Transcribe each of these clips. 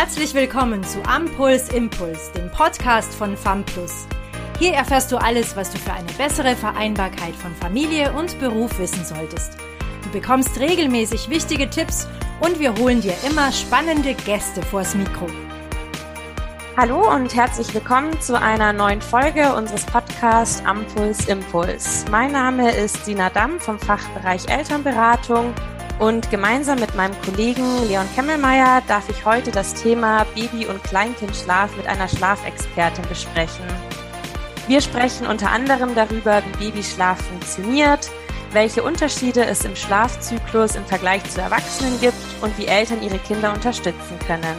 Herzlich willkommen zu Ampuls Impuls, dem Podcast von FAMPLUS. Hier erfährst du alles, was du für eine bessere Vereinbarkeit von Familie und Beruf wissen solltest. Du bekommst regelmäßig wichtige Tipps und wir holen dir immer spannende Gäste vors Mikro. Hallo und herzlich willkommen zu einer neuen Folge unseres Podcasts Ampuls Impuls. Mein Name ist Sina Damm vom Fachbereich Elternberatung und gemeinsam mit meinem Kollegen Leon Kemmelmeier darf ich heute das Thema Baby- und Kleinkindschlaf mit einer Schlafexpertin besprechen. Wir sprechen unter anderem darüber, wie Babyschlaf funktioniert, welche Unterschiede es im Schlafzyklus im Vergleich zu Erwachsenen gibt und wie Eltern ihre Kinder unterstützen können.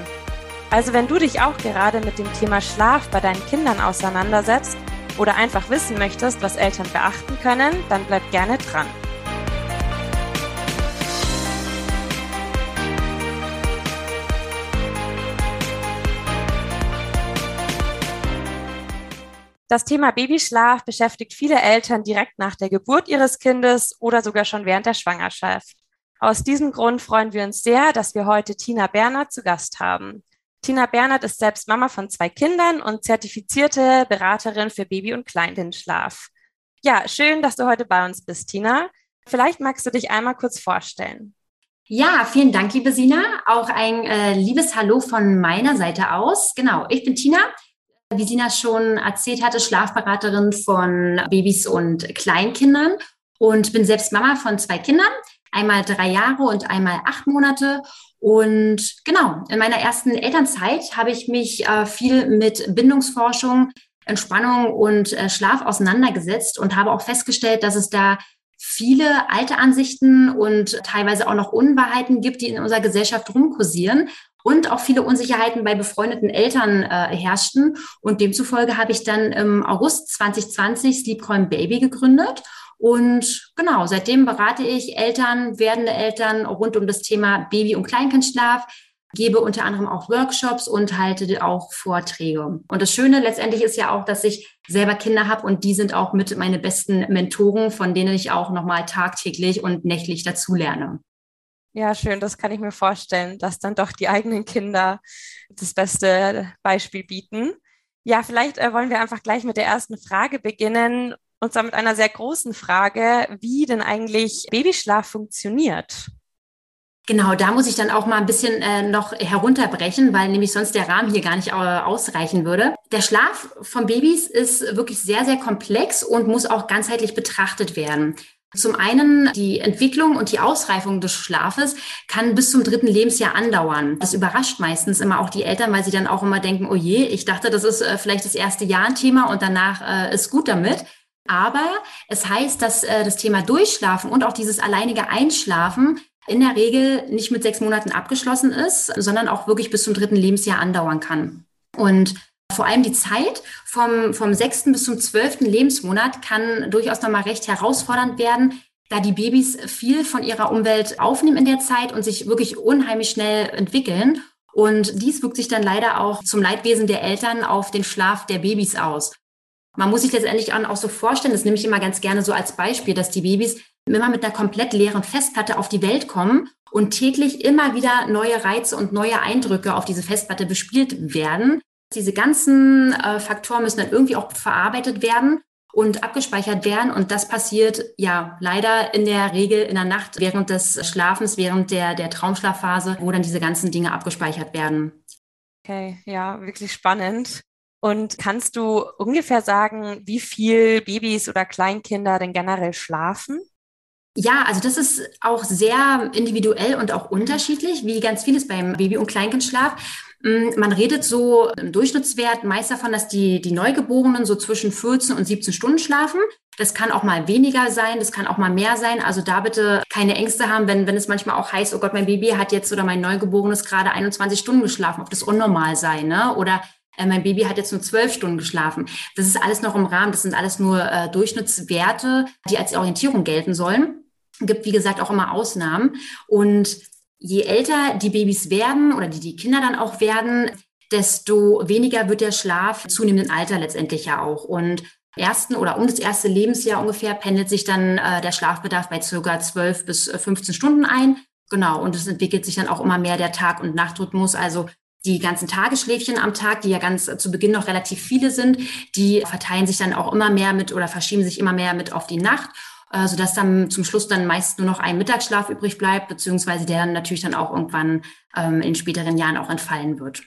Also wenn du dich auch gerade mit dem Thema Schlaf bei deinen Kindern auseinandersetzt oder einfach wissen möchtest, was Eltern beachten können, dann bleib gerne dran. Das Thema Babyschlaf beschäftigt viele Eltern direkt nach der Geburt ihres Kindes oder sogar schon während der Schwangerschaft. Aus diesem Grund freuen wir uns sehr, dass wir heute Tina Bernhard zu Gast haben. Tina Bernhard ist selbst Mama von zwei Kindern und zertifizierte Beraterin für Baby- und Kleinkindschlaf. Ja, schön, dass du heute bei uns bist, Tina. Vielleicht magst du dich einmal kurz vorstellen. Ja, vielen Dank, liebe Sina. Auch ein äh, liebes Hallo von meiner Seite aus. Genau, ich bin Tina, wie Sina schon erzählt hatte, Schlafberaterin von Babys und Kleinkindern und bin selbst Mama von zwei Kindern, einmal drei Jahre und einmal acht Monate. Und genau, in meiner ersten Elternzeit habe ich mich äh, viel mit Bindungsforschung, Entspannung und äh, Schlaf auseinandergesetzt und habe auch festgestellt, dass es da viele alte Ansichten und teilweise auch noch Unwahrheiten gibt, die in unserer Gesellschaft rumkursieren und auch viele Unsicherheiten bei befreundeten Eltern äh, herrschten. Und demzufolge habe ich dann im August 2020 Sleepcoin Baby gegründet. Und genau, seitdem berate ich Eltern, werdende Eltern rund um das Thema Baby- und Kleinkindschlaf, gebe unter anderem auch Workshops und halte auch Vorträge. Und das Schöne letztendlich ist ja auch, dass ich selber Kinder habe und die sind auch mit meine besten Mentoren, von denen ich auch nochmal tagtäglich und nächtlich dazulerne. Ja, schön, das kann ich mir vorstellen, dass dann doch die eigenen Kinder das beste Beispiel bieten. Ja, vielleicht äh, wollen wir einfach gleich mit der ersten Frage beginnen, und zwar mit einer sehr großen Frage, wie denn eigentlich Babyschlaf funktioniert. Genau, da muss ich dann auch mal ein bisschen äh, noch herunterbrechen, weil nämlich sonst der Rahmen hier gar nicht äh, ausreichen würde. Der Schlaf von Babys ist wirklich sehr, sehr komplex und muss auch ganzheitlich betrachtet werden. Zum einen die Entwicklung und die Ausreifung des Schlafes kann bis zum dritten Lebensjahr andauern. Das überrascht meistens immer auch die Eltern, weil sie dann auch immer denken, oh je, ich dachte, das ist äh, vielleicht das erste Jahr ein Thema und danach äh, ist gut damit. Aber es heißt, dass äh, das Thema Durchschlafen und auch dieses alleinige Einschlafen in der Regel nicht mit sechs Monaten abgeschlossen ist, sondern auch wirklich bis zum dritten Lebensjahr andauern kann. Und vor allem die Zeit vom, vom sechsten bis zum zwölften Lebensmonat kann durchaus nochmal recht herausfordernd werden, da die Babys viel von ihrer Umwelt aufnehmen in der Zeit und sich wirklich unheimlich schnell entwickeln. Und dies wirkt sich dann leider auch zum Leidwesen der Eltern auf den Schlaf der Babys aus. Man muss sich letztendlich auch so vorstellen, das nehme ich immer ganz gerne so als Beispiel, dass die Babys immer mit einer komplett leeren Festplatte auf die Welt kommen und täglich immer wieder neue Reize und neue Eindrücke auf diese Festplatte bespielt werden. Diese ganzen äh, Faktoren müssen dann irgendwie auch verarbeitet werden und abgespeichert werden. Und das passiert ja leider in der Regel in der Nacht während des Schlafens, während der, der Traumschlafphase, wo dann diese ganzen Dinge abgespeichert werden. Okay, ja, wirklich spannend. Und kannst du ungefähr sagen, wie viel Babys oder Kleinkinder denn generell schlafen? Ja, also das ist auch sehr individuell und auch unterschiedlich, wie ganz vieles beim Baby- und Kleinkindschlaf. Mm, man redet so im Durchschnittswert meist davon, dass die, die Neugeborenen so zwischen 14 und 17 Stunden schlafen. Das kann auch mal weniger sein, das kann auch mal mehr sein. Also da bitte keine Ängste haben, wenn, wenn es manchmal auch heißt, oh Gott, mein Baby hat jetzt oder mein Neugeborenes gerade 21 Stunden geschlafen, ob das unnormal sei, ne? Oder äh, mein Baby hat jetzt nur zwölf Stunden geschlafen. Das ist alles noch im Rahmen, das sind alles nur äh, Durchschnittswerte, die als Orientierung gelten sollen. Gibt, wie gesagt, auch immer Ausnahmen. Und je älter die Babys werden oder die, die Kinder dann auch werden, desto weniger wird der Schlaf zunehmenden Alter letztendlich ja auch. Und ersten oder um das erste Lebensjahr ungefähr pendelt sich dann äh, der Schlafbedarf bei circa 12 bis 15 äh, Stunden ein. Genau. Und es entwickelt sich dann auch immer mehr der Tag- und Nachtrhythmus. Also die ganzen Tagesschläfchen am Tag, die ja ganz zu Beginn noch relativ viele sind, die verteilen sich dann auch immer mehr mit oder verschieben sich immer mehr mit auf die Nacht, äh, sodass dann zum Schluss dann meist nur noch ein Mittagsschlaf übrig bleibt, beziehungsweise der dann natürlich dann auch irgendwann ähm, in späteren Jahren auch entfallen wird.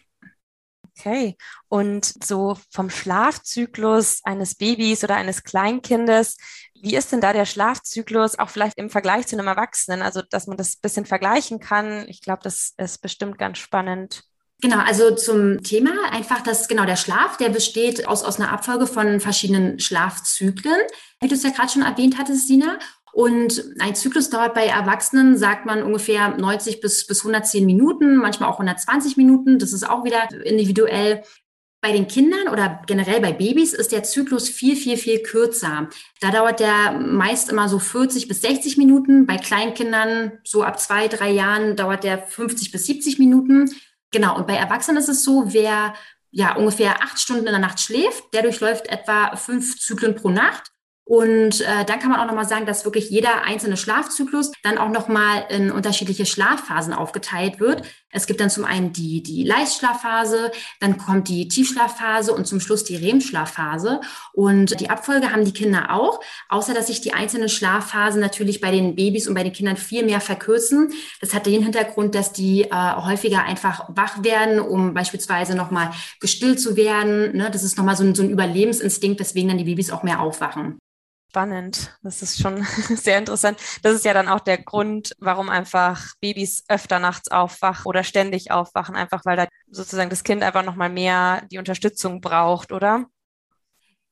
Okay. Und so vom Schlafzyklus eines Babys oder eines Kleinkindes, wie ist denn da der Schlafzyklus auch vielleicht im Vergleich zu einem Erwachsenen? Also, dass man das ein bisschen vergleichen kann. Ich glaube, das ist bestimmt ganz spannend. Genau, also zum Thema einfach, dass genau der Schlaf, der besteht aus, aus einer Abfolge von verschiedenen Schlafzyklen, wie du es ja gerade schon erwähnt hattest, Sina. Und ein Zyklus dauert bei Erwachsenen, sagt man, ungefähr 90 bis, bis 110 Minuten, manchmal auch 120 Minuten. Das ist auch wieder individuell. Bei den Kindern oder generell bei Babys ist der Zyklus viel, viel, viel kürzer. Da dauert der meist immer so 40 bis 60 Minuten. Bei Kleinkindern, so ab zwei, drei Jahren, dauert der 50 bis 70 Minuten. Genau. Und bei Erwachsenen ist es so, wer ja ungefähr acht Stunden in der Nacht schläft, der durchläuft etwa fünf Zyklen pro Nacht. Und äh, dann kann man auch nochmal sagen, dass wirklich jeder einzelne Schlafzyklus dann auch nochmal in unterschiedliche Schlafphasen aufgeteilt wird. Es gibt dann zum einen die, die Leichtschlafphase, dann kommt die Tiefschlafphase und zum Schluss die REM-Schlafphase. Und die Abfolge haben die Kinder auch, außer dass sich die einzelnen Schlafphasen natürlich bei den Babys und bei den Kindern viel mehr verkürzen. Das hat den Hintergrund, dass die äh, häufiger einfach wach werden, um beispielsweise nochmal gestillt zu werden. Ne? Das ist nochmal so ein, so ein Überlebensinstinkt, weswegen dann die Babys auch mehr aufwachen spannend. Das ist schon sehr interessant. Das ist ja dann auch der Grund, warum einfach Babys öfter nachts aufwachen oder ständig aufwachen, einfach weil da sozusagen das Kind einfach nochmal mehr die Unterstützung braucht, oder?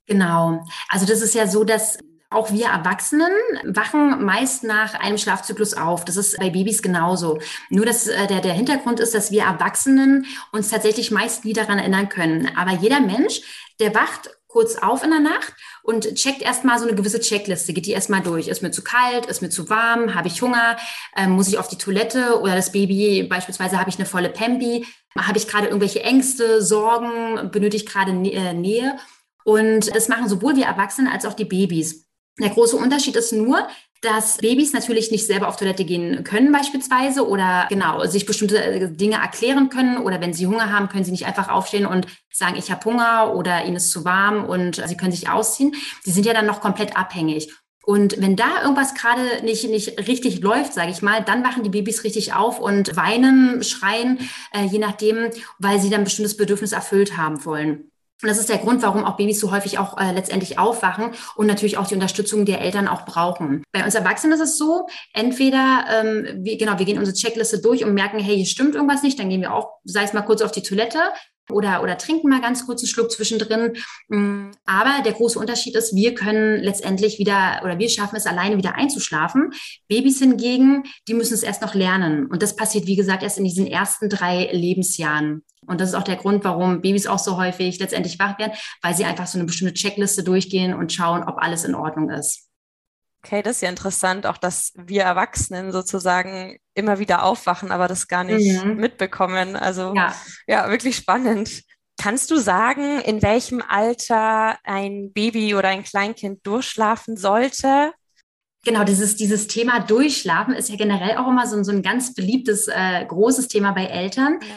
Genau. Also das ist ja so, dass auch wir Erwachsenen wachen meist nach einem Schlafzyklus auf. Das ist bei Babys genauso. Nur dass äh, der, der Hintergrund ist, dass wir Erwachsenen uns tatsächlich meist nie daran erinnern können. Aber jeder Mensch, der wacht kurz auf in der Nacht und checkt erstmal so eine gewisse Checkliste, geht die erstmal durch. Ist mir zu kalt, ist mir zu warm, habe ich Hunger, ähm, muss ich auf die Toilette oder das Baby, beispielsweise habe ich eine volle Pampi, habe ich gerade irgendwelche Ängste, Sorgen, benötige ich gerade äh, Nähe. Und das machen sowohl wir Erwachsene als auch die Babys. Der große Unterschied ist nur, dass Babys natürlich nicht selber auf Toilette gehen können beispielsweise oder genau sich bestimmte äh, Dinge erklären können oder wenn sie Hunger haben, können sie nicht einfach aufstehen und sagen, ich habe Hunger oder ihnen ist zu warm und sie können sich ausziehen. Sie sind ja dann noch komplett abhängig. Und wenn da irgendwas gerade nicht, nicht richtig läuft, sage ich mal, dann wachen die Babys richtig auf und weinen, schreien, äh, je nachdem, weil sie dann bestimmtes Bedürfnis erfüllt haben wollen. Und das ist der Grund, warum auch Babys so häufig auch äh, letztendlich aufwachen und natürlich auch die Unterstützung der Eltern auch brauchen. Bei uns Erwachsenen ist es so, entweder, ähm, wir, genau, wir gehen unsere Checkliste durch und merken, hey, hier stimmt irgendwas nicht, dann gehen wir auch, sei es mal kurz auf die Toilette oder, oder trinken mal ganz kurz einen Schluck zwischendrin. Mm, aber der große Unterschied ist, wir können letztendlich wieder oder wir schaffen es alleine wieder einzuschlafen. Babys hingegen, die müssen es erst noch lernen. Und das passiert, wie gesagt, erst in diesen ersten drei Lebensjahren. Und das ist auch der Grund, warum Babys auch so häufig letztendlich wach werden, weil sie einfach so eine bestimmte Checkliste durchgehen und schauen, ob alles in Ordnung ist. Okay, das ist ja interessant, auch dass wir Erwachsenen sozusagen immer wieder aufwachen, aber das gar nicht mhm. mitbekommen. Also ja. ja, wirklich spannend. Kannst du sagen, in welchem Alter ein Baby oder ein Kleinkind durchschlafen sollte? Genau, dieses, dieses Thema Durchschlafen ist ja generell auch immer so, so ein ganz beliebtes, äh, großes Thema bei Eltern. Ja.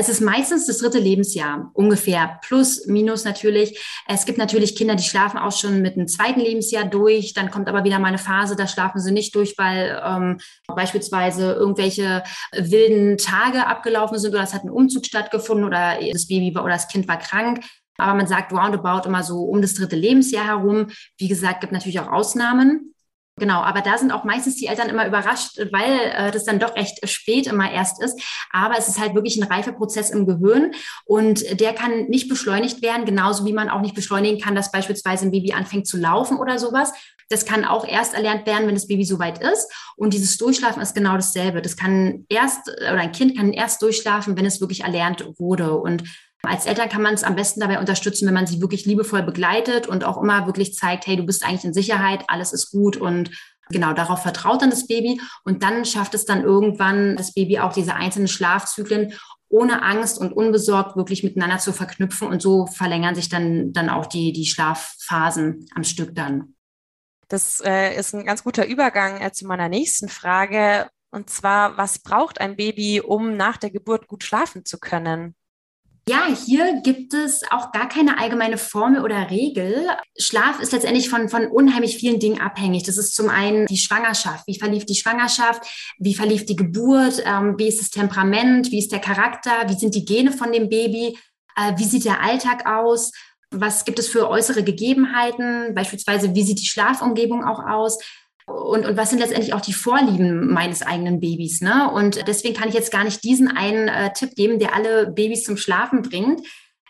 Es ist meistens das dritte Lebensjahr, ungefähr, plus, minus natürlich. Es gibt natürlich Kinder, die schlafen auch schon mit dem zweiten Lebensjahr durch. Dann kommt aber wieder mal eine Phase, da schlafen sie nicht durch, weil ähm, beispielsweise irgendwelche wilden Tage abgelaufen sind oder es hat ein Umzug stattgefunden oder das Baby oder das Kind war krank. Aber man sagt roundabout immer so um das dritte Lebensjahr herum. Wie gesagt, gibt natürlich auch Ausnahmen. Genau, aber da sind auch meistens die Eltern immer überrascht, weil äh, das dann doch recht spät immer erst ist. Aber es ist halt wirklich ein Reifeprozess im Gehirn und der kann nicht beschleunigt werden, genauso wie man auch nicht beschleunigen kann, dass beispielsweise ein Baby anfängt zu laufen oder sowas. Das kann auch erst erlernt werden, wenn das Baby soweit ist. Und dieses Durchschlafen ist genau dasselbe. Das kann erst, oder ein Kind kann erst durchschlafen, wenn es wirklich erlernt wurde. Und als Eltern kann man es am besten dabei unterstützen, wenn man sie wirklich liebevoll begleitet und auch immer wirklich zeigt, hey, du bist eigentlich in Sicherheit, alles ist gut und genau darauf vertraut dann das Baby und dann schafft es dann irgendwann das Baby auch diese einzelnen Schlafzyklen ohne Angst und unbesorgt wirklich miteinander zu verknüpfen und so verlängern sich dann dann auch die die Schlafphasen am Stück dann. Das äh, ist ein ganz guter Übergang äh, zu meiner nächsten Frage und zwar was braucht ein Baby, um nach der Geburt gut schlafen zu können? Ja, hier gibt es auch gar keine allgemeine Formel oder Regel. Schlaf ist letztendlich von, von unheimlich vielen Dingen abhängig. Das ist zum einen die Schwangerschaft. Wie verlief die Schwangerschaft? Wie verlief die Geburt? Ähm, wie ist das Temperament? Wie ist der Charakter? Wie sind die Gene von dem Baby? Äh, wie sieht der Alltag aus? Was gibt es für äußere Gegebenheiten? Beispielsweise, wie sieht die Schlafumgebung auch aus? Und, und was sind letztendlich auch die Vorlieben meines eigenen Babys. Ne? Und deswegen kann ich jetzt gar nicht diesen einen äh, Tipp geben, der alle Babys zum Schlafen bringt.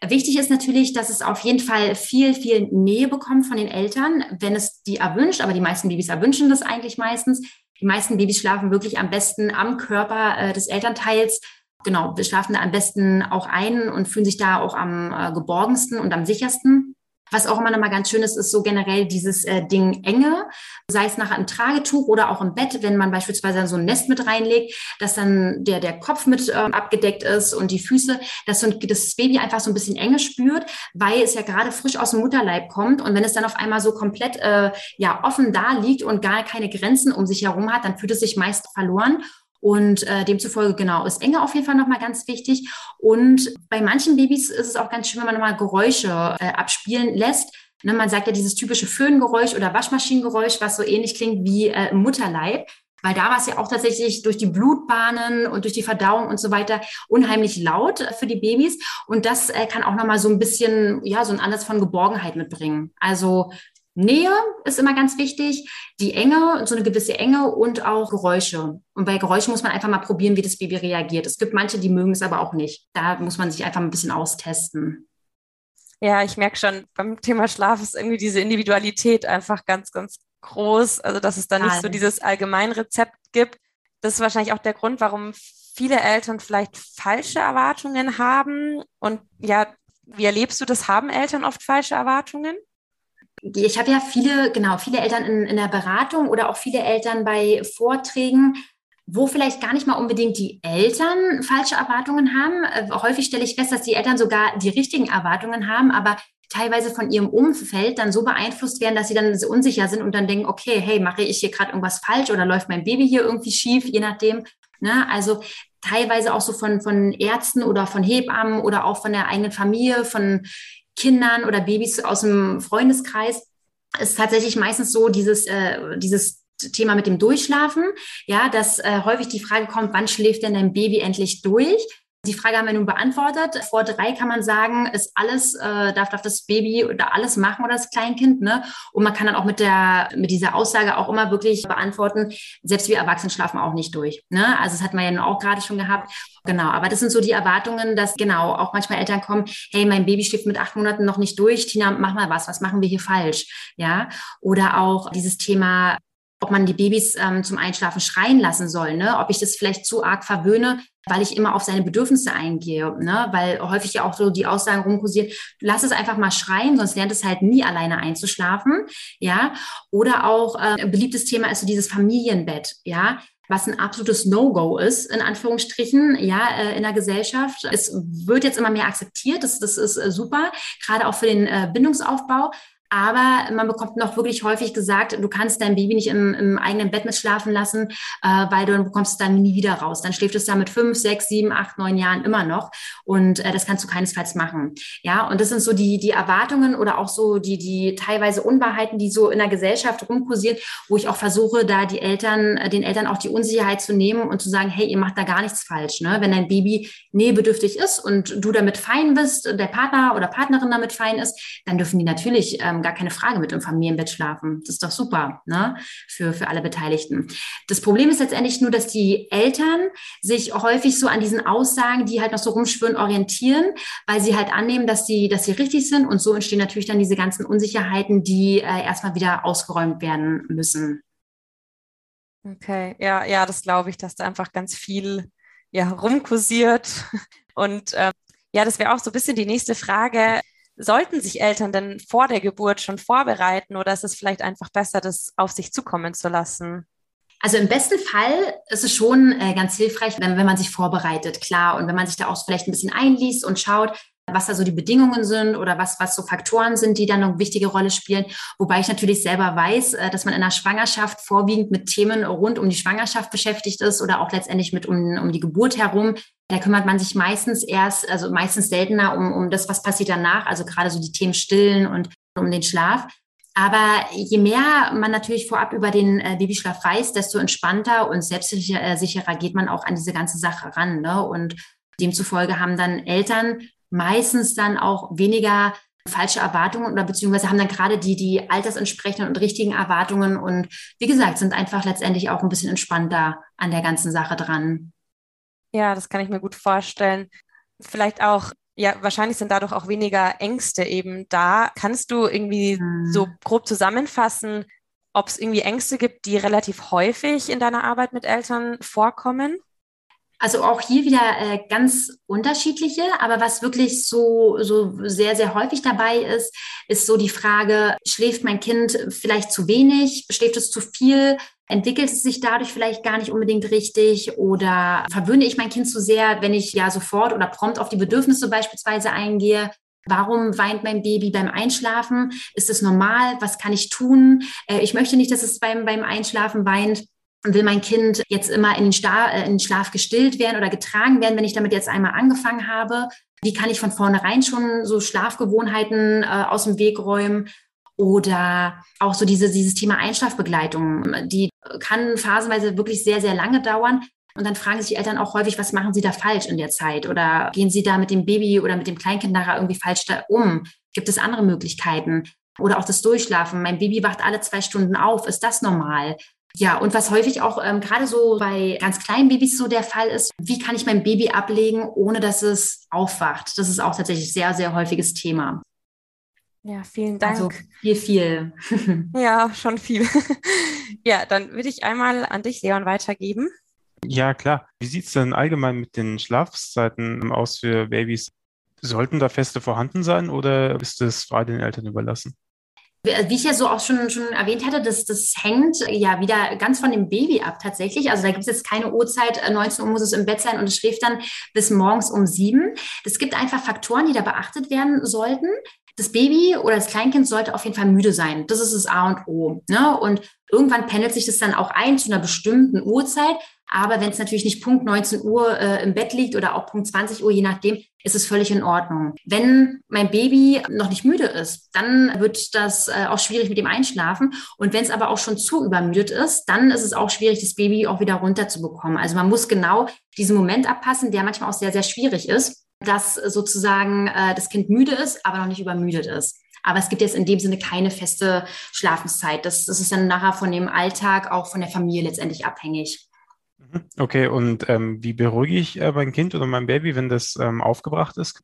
Wichtig ist natürlich, dass es auf jeden Fall viel, viel Nähe bekommt von den Eltern, wenn es die erwünscht. Aber die meisten Babys erwünschen das eigentlich meistens. Die meisten Babys schlafen wirklich am besten am Körper äh, des Elternteils. Genau, wir schlafen da am besten auch ein und fühlen sich da auch am äh, geborgensten und am sichersten. Was auch immer nochmal ganz schön ist, ist so generell dieses äh, Ding Enge, sei es nachher im Tragetuch oder auch im Bett, wenn man beispielsweise so ein Nest mit reinlegt, dass dann der, der Kopf mit ähm, abgedeckt ist und die Füße, dass so das Baby einfach so ein bisschen Enge spürt, weil es ja gerade frisch aus dem Mutterleib kommt. Und wenn es dann auf einmal so komplett äh, ja offen da liegt und gar keine Grenzen um sich herum hat, dann fühlt es sich meist verloren und äh, demzufolge, genau, ist Enge auf jeden Fall nochmal ganz wichtig. Und bei manchen Babys ist es auch ganz schön, wenn man nochmal Geräusche äh, abspielen lässt. Ne, man sagt ja dieses typische Föhngeräusch oder Waschmaschinengeräusch, was so ähnlich klingt wie äh, im Mutterleib. Weil da war es ja auch tatsächlich durch die Blutbahnen und durch die Verdauung und so weiter unheimlich laut für die Babys. Und das äh, kann auch nochmal so ein bisschen, ja, so ein Ansatz von Geborgenheit mitbringen. Also Nähe ist immer ganz wichtig, die Enge, so eine gewisse Enge und auch Geräusche. Und bei Geräuschen muss man einfach mal probieren, wie das Baby reagiert. Es gibt manche, die mögen es aber auch nicht. Da muss man sich einfach ein bisschen austesten. Ja, ich merke schon, beim Thema Schlaf ist irgendwie diese Individualität einfach ganz, ganz groß. Also, dass es da nicht so dieses Allgemeinrezept gibt. Das ist wahrscheinlich auch der Grund, warum viele Eltern vielleicht falsche Erwartungen haben. Und ja, wie erlebst du das? Haben Eltern oft falsche Erwartungen? Ich habe ja viele, genau, viele Eltern in, in der Beratung oder auch viele Eltern bei Vorträgen, wo vielleicht gar nicht mal unbedingt die Eltern falsche Erwartungen haben. Äh, häufig stelle ich fest, dass die Eltern sogar die richtigen Erwartungen haben, aber teilweise von ihrem Umfeld dann so beeinflusst werden, dass sie dann so unsicher sind und dann denken, okay, hey, mache ich hier gerade irgendwas falsch oder läuft mein Baby hier irgendwie schief, je nachdem. Ne? Also teilweise auch so von, von Ärzten oder von Hebammen oder auch von der eigenen Familie, von Kindern oder Babys aus dem Freundeskreis ist tatsächlich meistens so dieses, äh, dieses Thema mit dem Durchschlafen, ja, dass äh, häufig die Frage kommt, wann schläft denn dein Baby endlich durch? Die Frage haben wir nun beantwortet. Vor drei kann man sagen, ist alles, äh, darf, darf das Baby da alles machen oder das Kleinkind, ne? Und man kann dann auch mit der, mit dieser Aussage auch immer wirklich beantworten, selbst wir Erwachsenen schlafen auch nicht durch, ne? Also das hat man ja nun auch gerade schon gehabt. Genau. Aber das sind so die Erwartungen, dass genau auch manchmal Eltern kommen, hey, mein Baby schläft mit acht Monaten noch nicht durch. Tina, mach mal was. Was machen wir hier falsch? Ja. Oder auch dieses Thema, ob man die Babys ähm, zum Einschlafen schreien lassen soll, ne? ob ich das vielleicht zu arg verwöhne, weil ich immer auf seine Bedürfnisse eingehe, ne? weil häufig ja auch so die Aussagen rumkursieren, lass es einfach mal schreien, sonst lernt es halt nie alleine einzuschlafen, ja, oder auch äh, ein beliebtes Thema ist so dieses Familienbett, ja, was ein absolutes No-Go ist, in Anführungsstrichen, ja, äh, in der Gesellschaft. Es wird jetzt immer mehr akzeptiert, das, das ist äh, super, gerade auch für den äh, Bindungsaufbau. Aber man bekommt noch wirklich häufig gesagt, du kannst dein Baby nicht im, im eigenen Bett mitschlafen lassen, äh, weil du bekommst es dann nie wieder raus. Dann schläft es da mit fünf, sechs, sieben, acht, neun Jahren immer noch. Und äh, das kannst du keinesfalls machen. Ja, und das sind so die, die Erwartungen oder auch so die, die teilweise Unwahrheiten, die so in der Gesellschaft rumkursieren, wo ich auch versuche, da die Eltern, äh, den Eltern auch die Unsicherheit zu nehmen und zu sagen, hey, ihr macht da gar nichts falsch. Ne? Wenn dein Baby nähebedürftig ist und du damit fein bist, der Partner oder Partnerin damit fein ist, dann dürfen die natürlich ähm, gar keine Frage mit im Familienbett schlafen. Das ist doch super ne? für, für alle Beteiligten. Das Problem ist letztendlich nur, dass die Eltern sich häufig so an diesen Aussagen, die halt noch so rumschwirren, orientieren, weil sie halt annehmen, dass sie, dass sie richtig sind. Und so entstehen natürlich dann diese ganzen Unsicherheiten, die äh, erstmal wieder ausgeräumt werden müssen. Okay, ja, ja, das glaube ich, dass da einfach ganz viel ja, rumkursiert. Und ähm, ja, das wäre auch so ein bisschen die nächste Frage sollten sich Eltern denn vor der Geburt schon vorbereiten oder ist es vielleicht einfach besser, das auf sich zukommen zu lassen? Also im besten Fall ist es schon äh, ganz hilfreich, wenn, wenn man sich vorbereitet, klar. Und wenn man sich da auch vielleicht ein bisschen einliest und schaut, was da so die Bedingungen sind oder was, was so Faktoren sind, die dann eine wichtige Rolle spielen. Wobei ich natürlich selber weiß, äh, dass man in der Schwangerschaft vorwiegend mit Themen rund um die Schwangerschaft beschäftigt ist oder auch letztendlich mit um, um die Geburt herum. Da kümmert man sich meistens erst, also meistens seltener um, um das, was passiert danach, also gerade so die Themen Stillen und um den Schlaf. Aber je mehr man natürlich vorab über den äh, Babyschlaf weiß, desto entspannter und selbstsicherer geht man auch an diese ganze Sache ran. Ne? Und demzufolge haben dann Eltern meistens dann auch weniger falsche Erwartungen oder beziehungsweise haben dann gerade die, die altersentsprechenden und richtigen Erwartungen und wie gesagt, sind einfach letztendlich auch ein bisschen entspannter an der ganzen Sache dran. Ja, das kann ich mir gut vorstellen. Vielleicht auch ja, wahrscheinlich sind dadurch auch weniger Ängste eben da. Kannst du irgendwie hm. so grob zusammenfassen, ob es irgendwie Ängste gibt, die relativ häufig in deiner Arbeit mit Eltern vorkommen? Also auch hier wieder äh, ganz unterschiedliche, aber was wirklich so, so sehr, sehr häufig dabei ist, ist so die Frage, schläft mein Kind vielleicht zu wenig, schläft es zu viel, entwickelt es sich dadurch vielleicht gar nicht unbedingt richtig oder verwöhne ich mein Kind zu sehr, wenn ich ja sofort oder prompt auf die Bedürfnisse beispielsweise eingehe. Warum weint mein Baby beim Einschlafen? Ist es normal? Was kann ich tun? Äh, ich möchte nicht, dass es beim, beim Einschlafen weint will mein Kind jetzt immer in den, Star, äh, in den Schlaf gestillt werden oder getragen werden, wenn ich damit jetzt einmal angefangen habe? Wie kann ich von vornherein schon so Schlafgewohnheiten äh, aus dem Weg räumen? Oder auch so diese, dieses Thema Einschlafbegleitung, die kann phasenweise wirklich sehr, sehr lange dauern. Und dann fragen sich die Eltern auch häufig, was machen sie da falsch in der Zeit? Oder gehen sie da mit dem Baby oder mit dem Kleinkind nachher irgendwie falsch da um? Gibt es andere Möglichkeiten? Oder auch das Durchschlafen. Mein Baby wacht alle zwei Stunden auf. Ist das normal? Ja, und was häufig auch ähm, gerade so bei ganz kleinen Babys so der Fall ist, wie kann ich mein Baby ablegen, ohne dass es aufwacht? Das ist auch tatsächlich sehr, sehr häufiges Thema. Ja, vielen Dank. Also viel, viel. ja, schon viel. ja, dann würde ich einmal an dich, Leon, weitergeben. Ja, klar. Wie sieht es denn allgemein mit den Schlafzeiten aus für Babys? Sollten da Feste vorhanden sein oder ist es frei den Eltern überlassen? Wie ich ja so auch schon, schon erwähnt hatte, das, das hängt ja wieder ganz von dem Baby ab tatsächlich. Also da gibt es jetzt keine Uhrzeit, 19 äh, Uhr muss es im Bett sein und es schläft dann bis morgens um sieben. Es gibt einfach Faktoren, die da beachtet werden sollten. Das Baby oder das Kleinkind sollte auf jeden Fall müde sein. Das ist das A und O. Ne? Und irgendwann pendelt sich das dann auch ein zu einer bestimmten Uhrzeit. Aber wenn es natürlich nicht Punkt 19 Uhr äh, im Bett liegt oder auch Punkt 20 Uhr, je nachdem, ist es völlig in Ordnung. Wenn mein Baby noch nicht müde ist, dann wird das äh, auch schwierig mit dem Einschlafen. Und wenn es aber auch schon zu übermüdet ist, dann ist es auch schwierig, das Baby auch wieder runterzubekommen. Also man muss genau diesen Moment abpassen, der manchmal auch sehr, sehr schwierig ist, dass sozusagen äh, das Kind müde ist, aber noch nicht übermüdet ist. Aber es gibt jetzt in dem Sinne keine feste Schlafenszeit. Das, das ist dann nachher von dem Alltag, auch von der Familie letztendlich abhängig. Okay, und ähm, wie beruhige ich äh, mein Kind oder mein Baby, wenn das ähm, aufgebracht ist?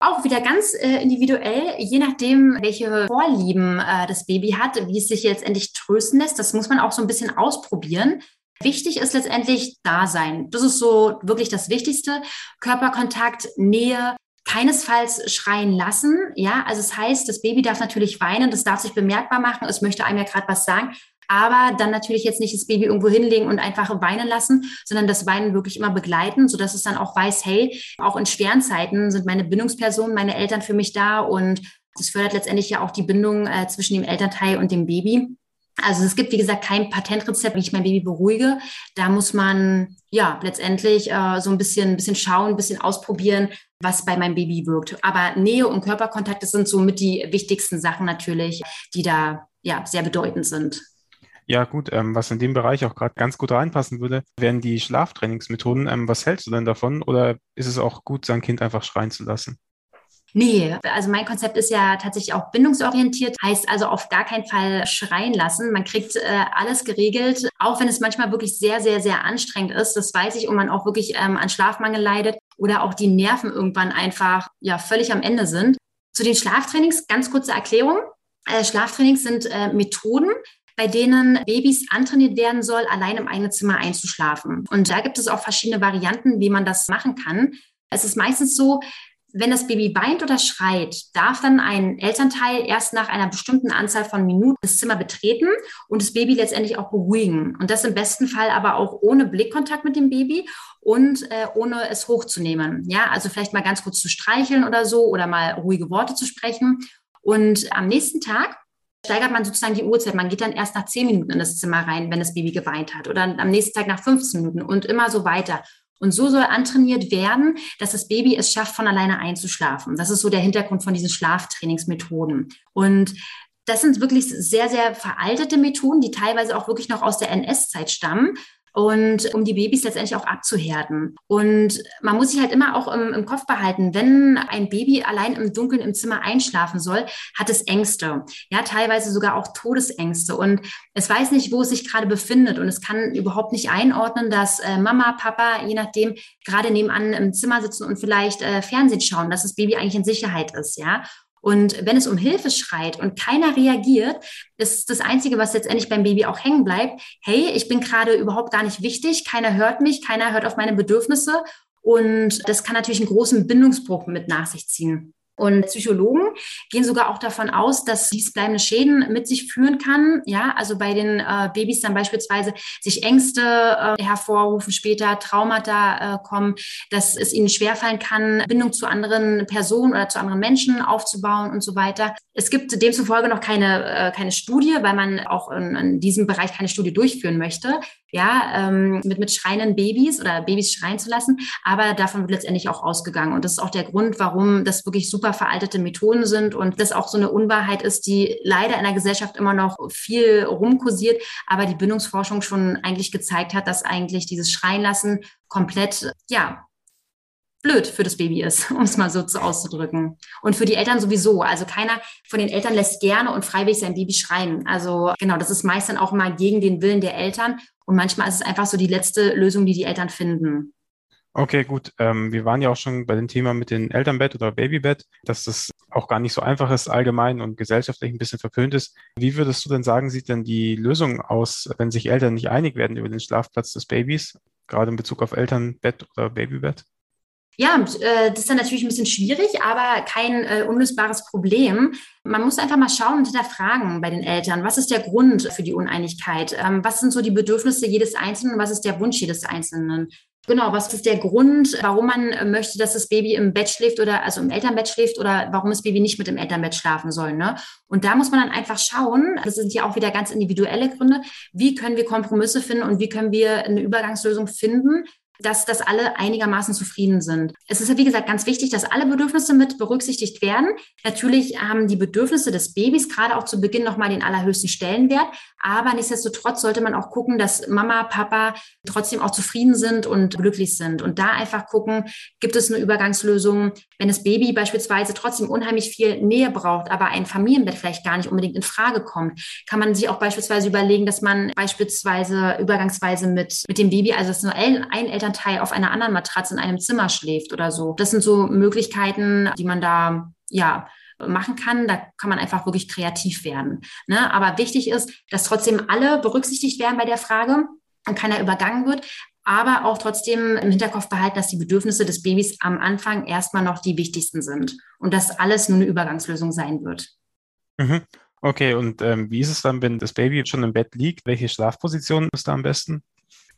Auch wieder ganz äh, individuell, je nachdem, welche Vorlieben äh, das Baby hat, wie es sich letztendlich trösten lässt. Das muss man auch so ein bisschen ausprobieren. Wichtig ist letztendlich Dasein. Das ist so wirklich das Wichtigste. Körperkontakt, Nähe, keinesfalls schreien lassen. Ja, also es das heißt, das Baby darf natürlich weinen, das darf sich bemerkbar machen. Es möchte einem ja gerade was sagen aber dann natürlich jetzt nicht das Baby irgendwo hinlegen und einfach weinen lassen, sondern das Weinen wirklich immer begleiten, sodass es dann auch weiß, hey, auch in schweren Zeiten sind meine Bindungspersonen, meine Eltern für mich da und das fördert letztendlich ja auch die Bindung äh, zwischen dem Elternteil und dem Baby. Also es gibt, wie gesagt, kein Patentrezept, wie ich mein Baby beruhige. Da muss man ja letztendlich äh, so ein bisschen, ein bisschen schauen, ein bisschen ausprobieren, was bei meinem Baby wirkt. Aber Nähe und Körperkontakt, das sind somit die wichtigsten Sachen natürlich, die da ja sehr bedeutend sind. Ja, gut, ähm, was in dem Bereich auch gerade ganz gut reinpassen würde, wären die Schlaftrainingsmethoden. Ähm, was hältst du denn davon? Oder ist es auch gut, sein Kind einfach schreien zu lassen? Nee, also mein Konzept ist ja tatsächlich auch bindungsorientiert, heißt also auf gar keinen Fall schreien lassen. Man kriegt äh, alles geregelt, auch wenn es manchmal wirklich sehr, sehr, sehr anstrengend ist. Das weiß ich und man auch wirklich ähm, an Schlafmangel leidet oder auch die Nerven irgendwann einfach ja völlig am Ende sind. Zu den Schlaftrainings, ganz kurze Erklärung. Äh, Schlaftrainings sind äh, Methoden, bei denen Babys antrainiert werden soll, allein im eigenen Zimmer einzuschlafen. Und da gibt es auch verschiedene Varianten, wie man das machen kann. Es ist meistens so, wenn das Baby weint oder schreit, darf dann ein Elternteil erst nach einer bestimmten Anzahl von Minuten das Zimmer betreten und das Baby letztendlich auch beruhigen. Und das im besten Fall aber auch ohne Blickkontakt mit dem Baby und äh, ohne es hochzunehmen. Ja, also vielleicht mal ganz kurz zu streicheln oder so oder mal ruhige Worte zu sprechen. Und am nächsten Tag steigert man sozusagen die Uhrzeit. Man geht dann erst nach zehn Minuten in das Zimmer rein, wenn das Baby geweint hat oder am nächsten Tag nach 15 Minuten und immer so weiter. Und so soll antrainiert werden, dass das Baby es schafft, von alleine einzuschlafen. Das ist so der Hintergrund von diesen Schlaftrainingsmethoden. Und das sind wirklich sehr, sehr veraltete Methoden, die teilweise auch wirklich noch aus der NS-Zeit stammen und um die Babys letztendlich auch abzuhärten. Und man muss sich halt immer auch im, im, Kopf behalten, wenn ein Baby allein im Dunkeln im Zimmer einschlafen soll, hat es Ängste. Ja, teilweise sogar auch Todesängste. Und es weiß nicht, wo es sich gerade befindet. Und es kann überhaupt nicht einordnen, dass äh, Mama, Papa, je nachdem, gerade nebenan im Zimmer sitzen und vielleicht äh, Fernsehen schauen, dass das Baby eigentlich in Sicherheit ist. Ja. Und wenn es um Hilfe schreit und keiner reagiert, ist das Einzige, was letztendlich beim Baby auch hängen bleibt, hey, ich bin gerade überhaupt gar nicht wichtig, keiner hört mich, keiner hört auf meine Bedürfnisse. Und das kann natürlich einen großen Bindungsbruch mit nach sich ziehen. Und Psychologen gehen sogar auch davon aus, dass dies bleibende Schäden mit sich führen kann. Ja, also bei den äh, Babys dann beispielsweise sich Ängste äh, hervorrufen, später Traumata äh, kommen, dass es ihnen schwerfallen kann, Bindung zu anderen Personen oder zu anderen Menschen aufzubauen und so weiter. Es gibt demzufolge noch keine, äh, keine Studie, weil man auch in, in diesem Bereich keine Studie durchführen möchte ja, ähm, mit, mit schreienden Babys oder Babys schreien zu lassen. Aber davon wird letztendlich auch ausgegangen. Und das ist auch der Grund, warum das wirklich super veraltete Methoden sind und das auch so eine Unwahrheit ist, die leider in der Gesellschaft immer noch viel rumkursiert, aber die Bindungsforschung schon eigentlich gezeigt hat, dass eigentlich dieses Schreien lassen komplett, ja, blöd für das Baby ist, um es mal so zu auszudrücken. Und für die Eltern sowieso. Also keiner von den Eltern lässt gerne und freiwillig sein Baby schreien. Also genau, das ist meist dann auch mal gegen den Willen der Eltern. Und manchmal ist es einfach so die letzte Lösung, die die Eltern finden. Okay, gut. Ähm, wir waren ja auch schon bei dem Thema mit dem Elternbett oder Babybett, dass das auch gar nicht so einfach ist, allgemein und gesellschaftlich ein bisschen verpönt ist. Wie würdest du denn sagen, sieht denn die Lösung aus, wenn sich Eltern nicht einig werden über den Schlafplatz des Babys, gerade in Bezug auf Elternbett oder Babybett? Ja, äh, das ist dann natürlich ein bisschen schwierig, aber kein äh, unlösbares Problem. Man muss einfach mal schauen und hinterfragen bei den Eltern, was ist der Grund für die Uneinigkeit? Ähm, was sind so die Bedürfnisse jedes Einzelnen? Was ist der Wunsch jedes Einzelnen? Genau, was ist der Grund, warum man äh, möchte, dass das Baby im Bett schläft oder also im Elternbett schläft oder warum das Baby nicht mit im Elternbett schlafen soll. Ne? Und da muss man dann einfach schauen, das sind ja auch wieder ganz individuelle Gründe, wie können wir Kompromisse finden und wie können wir eine Übergangslösung finden, dass, dass alle einigermaßen zufrieden sind. Es ist wie gesagt, ganz wichtig, dass alle Bedürfnisse mit berücksichtigt werden. Natürlich haben die Bedürfnisse des Babys gerade auch zu Beginn nochmal den allerhöchsten Stellenwert. Aber nichtsdestotrotz sollte man auch gucken, dass Mama, Papa trotzdem auch zufrieden sind und glücklich sind. Und da einfach gucken, gibt es eine Übergangslösung, wenn das Baby beispielsweise trotzdem unheimlich viel Nähe braucht, aber ein Familienbett vielleicht gar nicht unbedingt in Frage kommt, kann man sich auch beispielsweise überlegen, dass man beispielsweise übergangsweise mit, mit dem Baby, also dass nur ein Elternteil auf einer anderen Matratze in einem Zimmer schläft oder so. Das sind so Möglichkeiten, die man da, ja, machen kann. Da kann man einfach wirklich kreativ werden. Ne? Aber wichtig ist, dass trotzdem alle berücksichtigt werden bei der Frage und keiner übergangen wird. Aber auch trotzdem im Hinterkopf behalten, dass die Bedürfnisse des Babys am Anfang erstmal noch die wichtigsten sind und dass alles nur eine Übergangslösung sein wird. Mhm. Okay, und ähm, wie ist es dann, wenn das Baby schon im Bett liegt? Welche Schlafposition ist da am besten?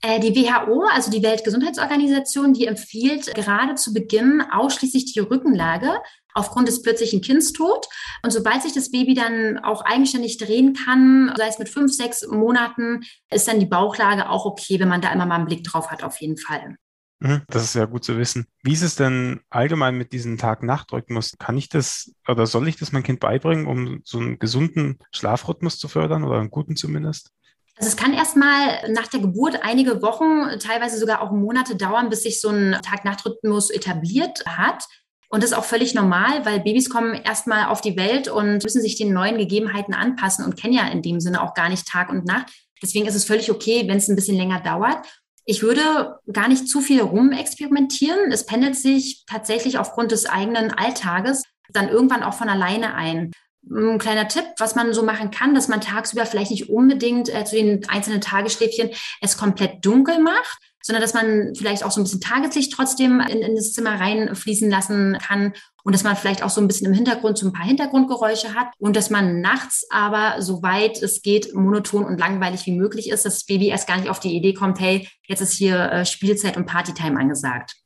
Äh, die WHO, also die Weltgesundheitsorganisation, die empfiehlt gerade zu Beginn ausschließlich die Rückenlage aufgrund des plötzlichen Kindstod. Und sobald sich das Baby dann auch eigenständig drehen kann, sei es mit fünf, sechs Monaten, ist dann die Bauchlage auch okay, wenn man da immer mal einen Blick drauf hat, auf jeden Fall. Mhm, das ist ja gut zu wissen. Wie ist es denn allgemein mit diesem Tag-Nacht-Rhythmus? Kann ich das oder soll ich das meinem Kind beibringen, um so einen gesunden Schlafrhythmus zu fördern oder einen guten zumindest? Also es kann erstmal nach der Geburt einige Wochen, teilweise sogar auch Monate dauern, bis sich so ein Tag-Nacht-Rhythmus etabliert hat. Und das ist auch völlig normal, weil Babys kommen erstmal auf die Welt und müssen sich den neuen Gegebenheiten anpassen und kennen ja in dem Sinne auch gar nicht Tag und Nacht. Deswegen ist es völlig okay, wenn es ein bisschen länger dauert. Ich würde gar nicht zu viel rumexperimentieren. Es pendelt sich tatsächlich aufgrund des eigenen Alltages dann irgendwann auch von alleine ein ein kleiner Tipp, was man so machen kann, dass man tagsüber vielleicht nicht unbedingt äh, zu den einzelnen Tagesschläfchen es komplett dunkel macht, sondern dass man vielleicht auch so ein bisschen Tageslicht trotzdem in, in das Zimmer reinfließen lassen kann und dass man vielleicht auch so ein bisschen im Hintergrund so ein paar Hintergrundgeräusche hat und dass man nachts aber, soweit es geht, monoton und langweilig wie möglich ist, dass das Baby erst gar nicht auf die Idee kommt, hey, jetzt ist hier äh, Spielzeit und Partytime angesagt.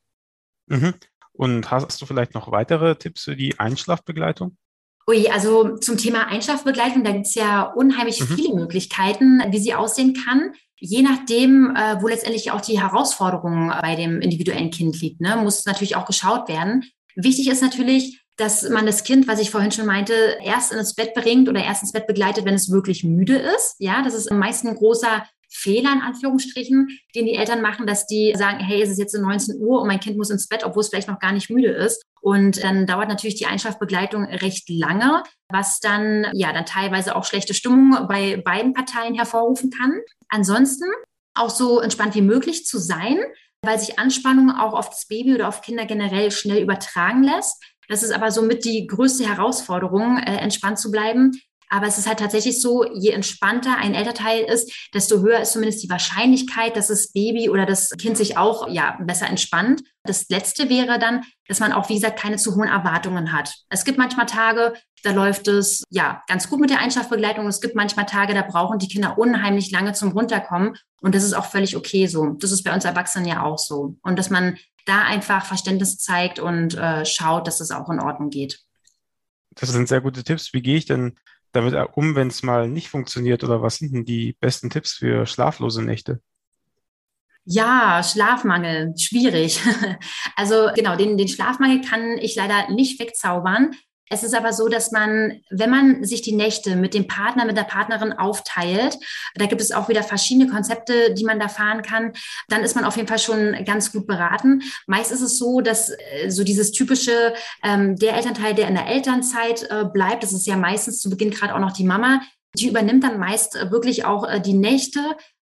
Mhm. Und hast du vielleicht noch weitere Tipps für die Einschlafbegleitung? Ui, also zum Thema Einschlafbegleitung, da gibt es ja unheimlich mhm. viele Möglichkeiten, wie sie aussehen kann. Je nachdem, äh, wo letztendlich auch die Herausforderung bei dem individuellen Kind liegt, ne, muss natürlich auch geschaut werden. Wichtig ist natürlich, dass man das Kind, was ich vorhin schon meinte, erst ins Bett bringt oder erst ins Bett begleitet, wenn es wirklich müde ist. Ja, das ist am meisten ein großer Fehler in Anführungsstrichen, den die Eltern machen, dass die sagen, hey, es ist jetzt 19 Uhr und mein Kind muss ins Bett, obwohl es vielleicht noch gar nicht müde ist. Und dann dauert natürlich die Einschlafbegleitung recht lange, was dann ja dann teilweise auch schlechte Stimmung bei beiden Parteien hervorrufen kann. Ansonsten auch so entspannt wie möglich zu sein, weil sich Anspannung auch auf das Baby oder auf Kinder generell schnell übertragen lässt. Das ist aber somit die größte Herausforderung, äh, entspannt zu bleiben, aber es ist halt tatsächlich so, je entspannter ein Elternteil ist, desto höher ist zumindest die Wahrscheinlichkeit, dass das Baby oder das Kind sich auch ja besser entspannt. Das letzte wäre dann, dass man auch, wie gesagt, keine zu hohen Erwartungen hat. Es gibt manchmal Tage, da läuft es ja ganz gut mit der Einschlafbegleitung. Es gibt manchmal Tage, da brauchen die Kinder unheimlich lange zum Runterkommen. Und das ist auch völlig okay so. Das ist bei uns Erwachsenen ja auch so. Und dass man da einfach Verständnis zeigt und äh, schaut, dass es das auch in Ordnung geht. Das sind sehr gute Tipps. Wie gehe ich denn damit um, wenn es mal nicht funktioniert? Oder was sind denn die besten Tipps für schlaflose Nächte? Ja, Schlafmangel, schwierig. Also genau, den, den Schlafmangel kann ich leider nicht wegzaubern. Es ist aber so, dass man, wenn man sich die Nächte mit dem Partner, mit der Partnerin aufteilt, da gibt es auch wieder verschiedene Konzepte, die man da fahren kann, dann ist man auf jeden Fall schon ganz gut beraten. Meist ist es so, dass äh, so dieses typische, ähm, der Elternteil, der in der Elternzeit äh, bleibt, das ist ja meistens zu Beginn gerade auch noch die Mama, die übernimmt dann meist äh, wirklich auch äh, die Nächte,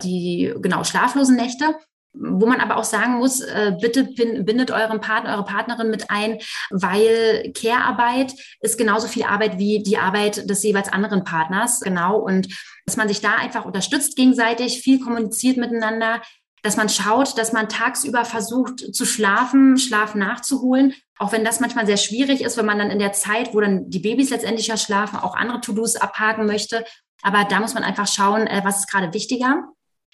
die genau schlaflosen Nächte wo man aber auch sagen muss, äh, bitte bindet euren Partner, eure Partnerin mit ein, weil Care-Arbeit ist genauso viel Arbeit wie die Arbeit des jeweils anderen Partners. Genau. Und dass man sich da einfach unterstützt gegenseitig, viel kommuniziert miteinander, dass man schaut, dass man tagsüber versucht zu schlafen, Schlaf nachzuholen, auch wenn das manchmal sehr schwierig ist, wenn man dann in der Zeit, wo dann die Babys letztendlich ja schlafen, auch andere To-Dos abhaken möchte. Aber da muss man einfach schauen, äh, was ist gerade wichtiger.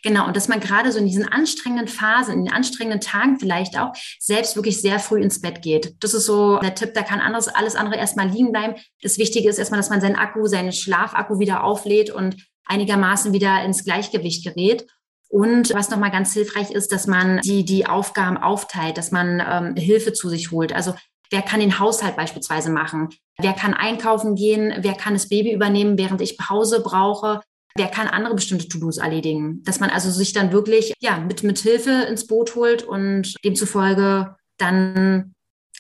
Genau, und dass man gerade so in diesen anstrengenden Phasen, in den anstrengenden Tagen vielleicht auch selbst wirklich sehr früh ins Bett geht. Das ist so der Tipp, da kann anderes, alles andere erstmal liegen bleiben. Das Wichtige ist erstmal, dass man seinen Akku, seinen Schlafakku wieder auflädt und einigermaßen wieder ins Gleichgewicht gerät. Und was nochmal ganz hilfreich ist, dass man die, die Aufgaben aufteilt, dass man ähm, Hilfe zu sich holt. Also wer kann den Haushalt beispielsweise machen? Wer kann einkaufen gehen? Wer kann das Baby übernehmen, während ich Pause brauche? Wer kann andere bestimmte To-Dos erledigen? Dass man also sich dann wirklich ja, mit, mit Hilfe ins Boot holt und demzufolge dann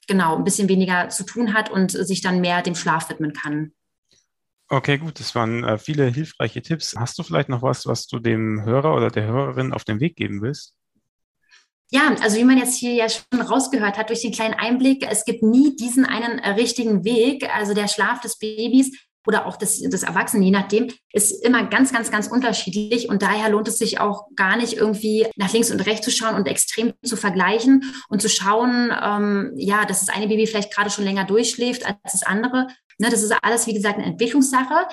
genau ein bisschen weniger zu tun hat und sich dann mehr dem Schlaf widmen kann. Okay, gut, das waren äh, viele hilfreiche Tipps. Hast du vielleicht noch was, was du dem Hörer oder der Hörerin auf den Weg geben willst? Ja, also wie man jetzt hier ja schon rausgehört hat durch den kleinen Einblick, es gibt nie diesen einen äh, richtigen Weg. Also der Schlaf des Babys oder auch des, des Erwachsenen, je nachdem, ist immer ganz, ganz, ganz unterschiedlich. Und daher lohnt es sich auch gar nicht irgendwie nach links und rechts zu schauen und extrem zu vergleichen und zu schauen, ähm, ja, dass das eine Baby vielleicht gerade schon länger durchschläft als das andere. Ne, das ist alles, wie gesagt, eine Entwicklungssache.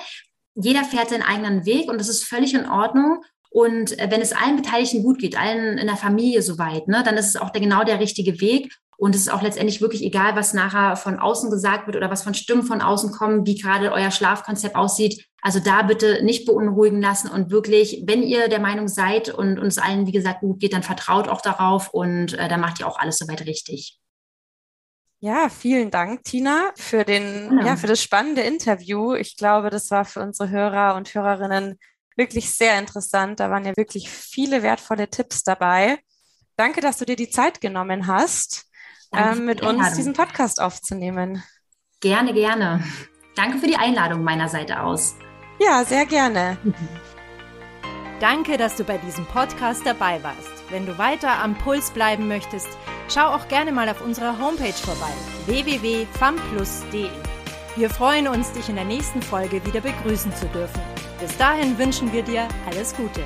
Jeder fährt seinen eigenen Weg und das ist völlig in Ordnung. Und äh, wenn es allen Beteiligten gut geht, allen in der Familie soweit, ne, dann ist es auch der, genau der richtige Weg. Und es ist auch letztendlich wirklich egal, was nachher von außen gesagt wird oder was von Stimmen von außen kommen, wie gerade euer Schlafkonzept aussieht. Also da bitte nicht beunruhigen lassen und wirklich, wenn ihr der Meinung seid und uns allen, wie gesagt, gut geht, dann vertraut auch darauf und äh, dann macht ihr auch alles soweit richtig. Ja, vielen Dank, Tina, für den, ja. ja, für das spannende Interview. Ich glaube, das war für unsere Hörer und Hörerinnen wirklich sehr interessant. Da waren ja wirklich viele wertvolle Tipps dabei. Danke, dass du dir die Zeit genommen hast ähm, mit uns diesen Podcast aufzunehmen. Gerne, gerne. Danke für die Einladung meiner Seite aus. Ja, sehr gerne. Danke, dass du bei diesem Podcast dabei warst. Wenn du weiter am Puls bleiben möchtest, schau auch gerne mal auf unserer Homepage vorbei www.famplus.de. Wir freuen uns, dich in der nächsten Folge wieder begrüßen zu dürfen. Bis dahin wünschen wir dir alles Gute.